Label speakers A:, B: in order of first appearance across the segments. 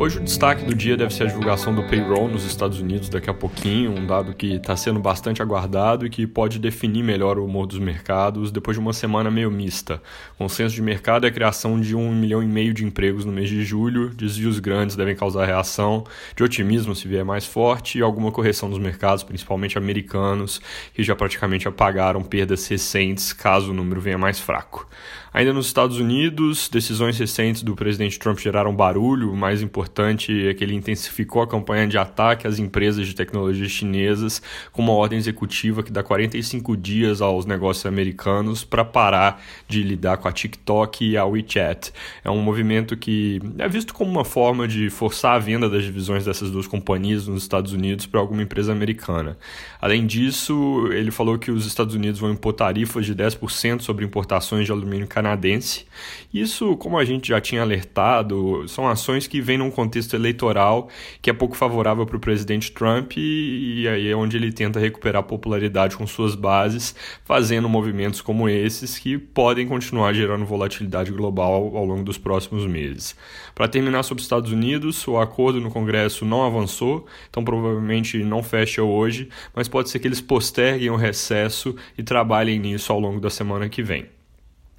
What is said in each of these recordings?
A: Hoje o destaque do dia deve ser a divulgação do payroll nos Estados Unidos daqui a pouquinho, um dado que está sendo bastante aguardado e que pode definir melhor o humor dos mercados depois de uma semana meio mista. Consenso de mercado é a criação de um milhão e meio de empregos no mês de julho, desvios grandes devem causar reação, de otimismo se vier mais forte e alguma correção dos mercados, principalmente americanos, que já praticamente apagaram perdas recentes caso o número venha mais fraco. Ainda nos Estados Unidos, decisões recentes do presidente Trump geraram barulho, mais importante importante é que ele intensificou a campanha de ataque às empresas de tecnologia chinesas com uma ordem executiva que dá 45 dias aos negócios americanos para parar de lidar com a TikTok e a WeChat. É um movimento que é visto como uma forma de forçar a venda das divisões dessas duas companhias nos Estados Unidos para alguma empresa americana. Além disso, ele falou que os Estados Unidos vão impor tarifas de 10% sobre importações de alumínio canadense. Isso, como a gente já tinha alertado, são ações que vêm num contexto eleitoral que é pouco favorável para o presidente Trump e, e aí é onde ele tenta recuperar popularidade com suas bases, fazendo movimentos como esses que podem continuar gerando volatilidade global ao longo dos próximos meses. Para terminar sobre os Estados Unidos, o acordo no Congresso não avançou, então provavelmente não fecha hoje, mas pode ser que eles posterguem o recesso e trabalhem nisso ao longo da semana que vem.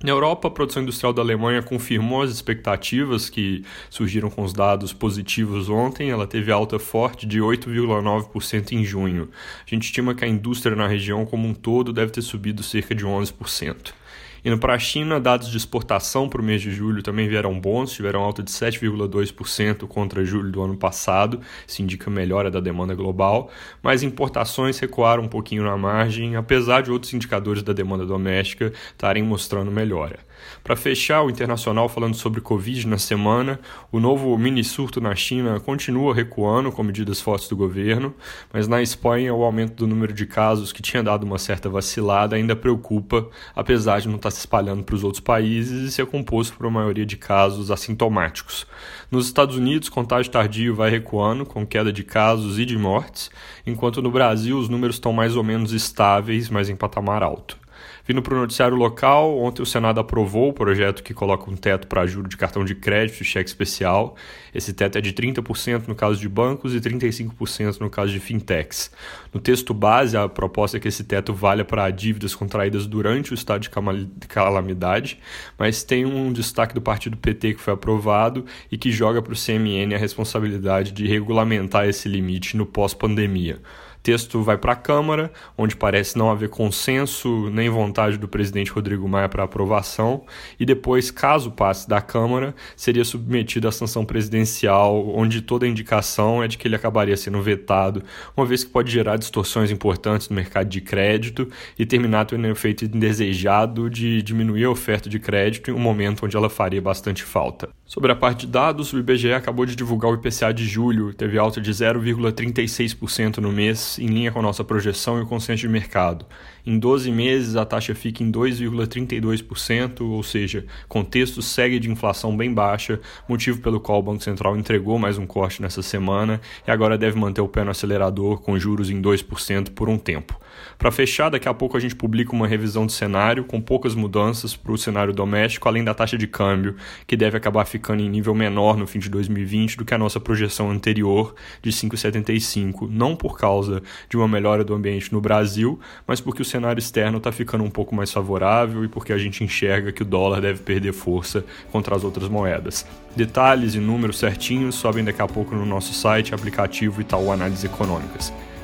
A: Na Europa, a produção industrial da Alemanha confirmou as expectativas que surgiram com os dados positivos ontem. Ela teve alta forte de 8,9% em junho. A gente estima que a indústria na região como um todo deve ter subido cerca de 11%. Indo para a China, dados de exportação para o mês de julho também vieram bons, tiveram alta de 7,2% contra julho do ano passado, isso indica melhora da demanda global, mas importações recuaram um pouquinho na margem, apesar de outros indicadores da demanda doméstica estarem mostrando melhora. Para fechar o internacional falando sobre Covid na semana, o novo mini surto na China continua recuando com medidas fortes do governo, mas na Espanha o aumento do número de casos que tinha dado uma certa vacilada ainda preocupa, apesar de não estar está se espalhando para os outros países e ser composto por uma maioria de casos assintomáticos. Nos Estados Unidos, contágio tardio vai recuando, com queda de casos e de mortes, enquanto no Brasil os números estão mais ou menos estáveis, mas em patamar alto. Vindo para o noticiário local, ontem o Senado aprovou o projeto que coloca um teto para juro de cartão de crédito e cheque especial. Esse teto é de 30% no caso de bancos e 35% no caso de fintechs. No texto base, a proposta é que esse teto valha para dívidas contraídas durante o estado de calamidade, mas tem um destaque do partido PT que foi aprovado e que joga para o CMN a responsabilidade de regulamentar esse limite no pós-pandemia texto vai para a Câmara, onde parece não haver consenso nem vontade do presidente Rodrigo Maia para aprovação, e depois, caso passe da Câmara, seria submetido à sanção presidencial, onde toda indicação é de que ele acabaria sendo vetado, uma vez que pode gerar distorções importantes no mercado de crédito e terminar tendo um efeito indesejado de diminuir a oferta de crédito em um momento onde ela faria bastante falta. Sobre a parte de dados, o IBGE acabou de divulgar o IPCA de julho, teve alta de 0,36% no mês em linha com nossa projeção e o consenso de mercado. Em 12 meses, a taxa fica em 2,32%, ou seja, contexto segue de inflação bem baixa, motivo pelo qual o Banco Central entregou mais um corte nessa semana e agora deve manter o pé no acelerador com juros em 2% por um tempo. Para fechar, daqui a pouco a gente publica uma revisão de cenário com poucas mudanças para o cenário doméstico, além da taxa de câmbio, que deve acabar ficando em nível menor no fim de 2020 do que a nossa projeção anterior de 5,75, não por causa de uma melhora do ambiente no Brasil, mas porque o cenário externo está ficando um pouco mais favorável e porque a gente enxerga que o dólar deve perder força contra as outras moedas. Detalhes e números certinhos sobem daqui a pouco no nosso site, aplicativo e tal Análise Econômicas.